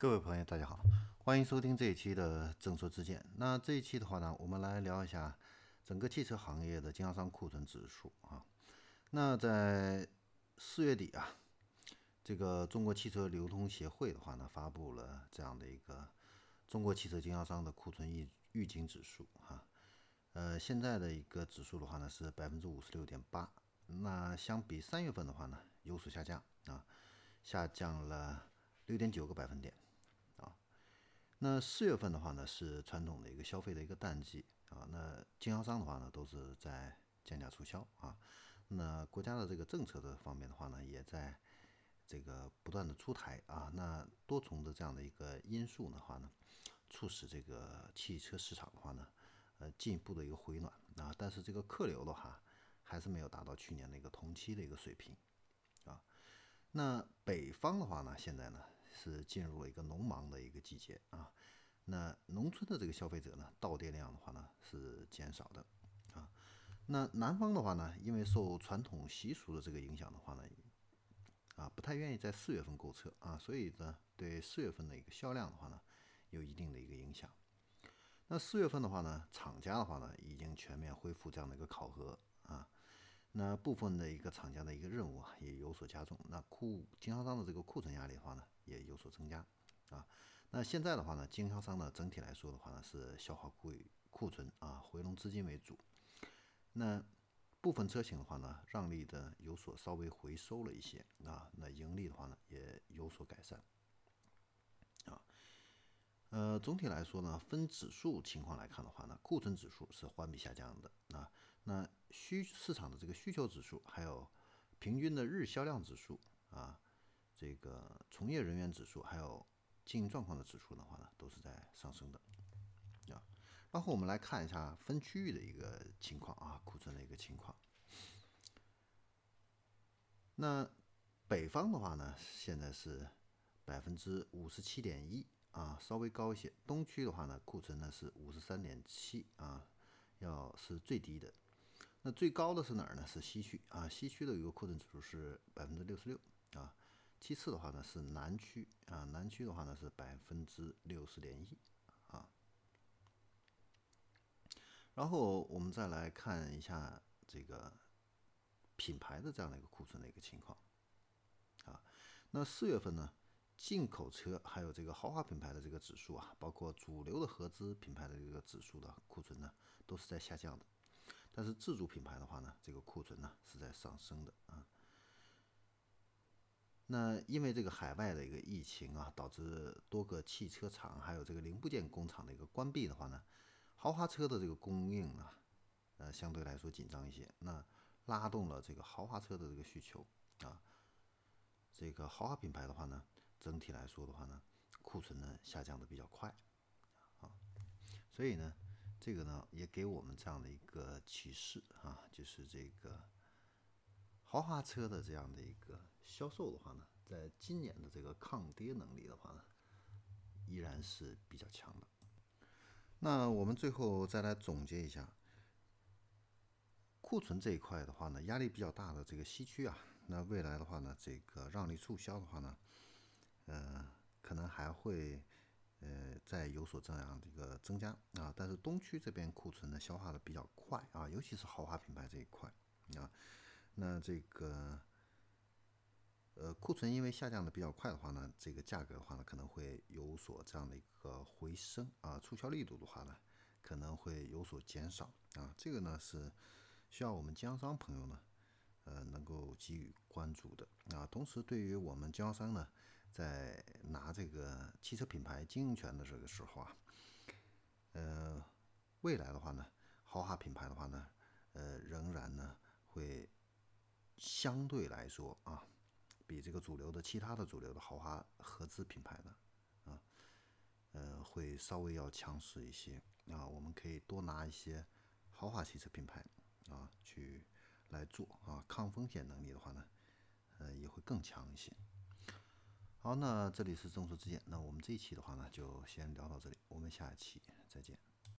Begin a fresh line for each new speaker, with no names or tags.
各位朋友，大家好，欢迎收听这一期的正说之见。那这一期的话呢，我们来聊一下整个汽车行业的经销商库存指数啊。那在四月底啊，这个中国汽车流通协会的话呢，发布了这样的一个中国汽车经销商的库存预预警指数哈。呃，现在的一个指数的话呢是百分之五十六点八，那相比三月份的话呢有所下降啊，下降了六点九个百分点。那四月份的话呢，是传统的一个消费的一个淡季啊。那经销商的话呢，都是在降价促销啊。那国家的这个政策的方面的话呢，也在这个不断的出台啊。那多重的这样的一个因素的话呢，促使这个汽车市场的话呢，呃，进一步的一个回暖啊。但是这个客流的话，还是没有达到去年的一个同期的一个水平啊。那北方的话呢，现在呢？是进入了一个农忙的一个季节啊，那农村的这个消费者呢，到店量的话呢是减少的啊。那南方的话呢，因为受传统习俗的这个影响的话呢，啊不太愿意在四月份购车啊，所以呢对四月份的一个销量的话呢，有一定的一个影响。那四月份的话呢，厂家的话呢已经全面恢复这样的一个考核啊。那部分的一个厂家的一个任务啊也有所加重，那库经销商的这个库存压力的话呢也有所增加啊。那现在的话呢，经销商呢整体来说的话呢是消化库库存啊，回笼资金为主。那部分车型的话呢，让利的有所稍微回收了一些啊，那盈利的话呢也有所改善啊。呃，总体来说呢，分指数情况来看的话呢，库存指数是环比下降的啊。那需市场的这个需求指数，还有平均的日销量指数啊，这个从业人员指数，还有经营状况的指数的话呢，都是在上升的啊。然后我们来看一下分区域的一个情况啊，库存的一个情况。那北方的话呢，现在是百分之五十七点一啊，稍微高一些。东区的话呢，库存呢是五十三点七啊，要是最低的。那最高的是哪儿呢？是西区啊，西区的一个库存指数是百分之六十六啊。其次的话呢是南区啊，南区的话呢是百分之六十点一啊。然后我们再来看一下这个品牌的这样的一个库存的一个情况啊。那四月份呢，进口车还有这个豪华品牌的这个指数啊，包括主流的合资品牌的这个指数的库存呢，都是在下降的。但是自主品牌的话呢，这个库存呢是在上升的啊。那因为这个海外的一个疫情啊，导致多个汽车厂还有这个零部件工厂的一个关闭的话呢，豪华车的这个供应啊，呃相对来说紧张一些，那拉动了这个豪华车的这个需求啊。这个豪华品牌的话呢，整体来说的话呢，库存呢下降的比较快啊，所以呢。这个呢，也给我们这样的一个启示啊，就是这个豪华车的这样的一个销售的话呢，在今年的这个抗跌能力的话呢，依然是比较强的。那我们最后再来总结一下，库存这一块的话呢，压力比较大的这个西区啊，那未来的话呢，这个让利促销的话呢，呃，可能还会。在有所这样的一个增加啊，但是东区这边库存呢消化的比较快啊，尤其是豪华品牌这一块啊，那这个呃库存因为下降的比较快的话呢，这个价格的话呢可能会有所这样的一个回升啊，促销力度的话呢可能会有所减少啊，这个呢是需要我们经销商朋友呢呃能够给予关注的啊，同时对于我们经销商呢。在拿这个汽车品牌经营权的这个时候啊，呃，未来的话呢，豪华品牌的话呢，呃，仍然呢会相对来说啊，比这个主流的其他的主流的豪华合资品牌呢，啊，呃，会稍微要强势一些啊。我们可以多拿一些豪华汽车品牌啊去来做啊，抗风险能力的话呢，呃，也会更强一些。好，那这里是众说之见。那我们这一期的话呢，就先聊到这里，我们下一期再见。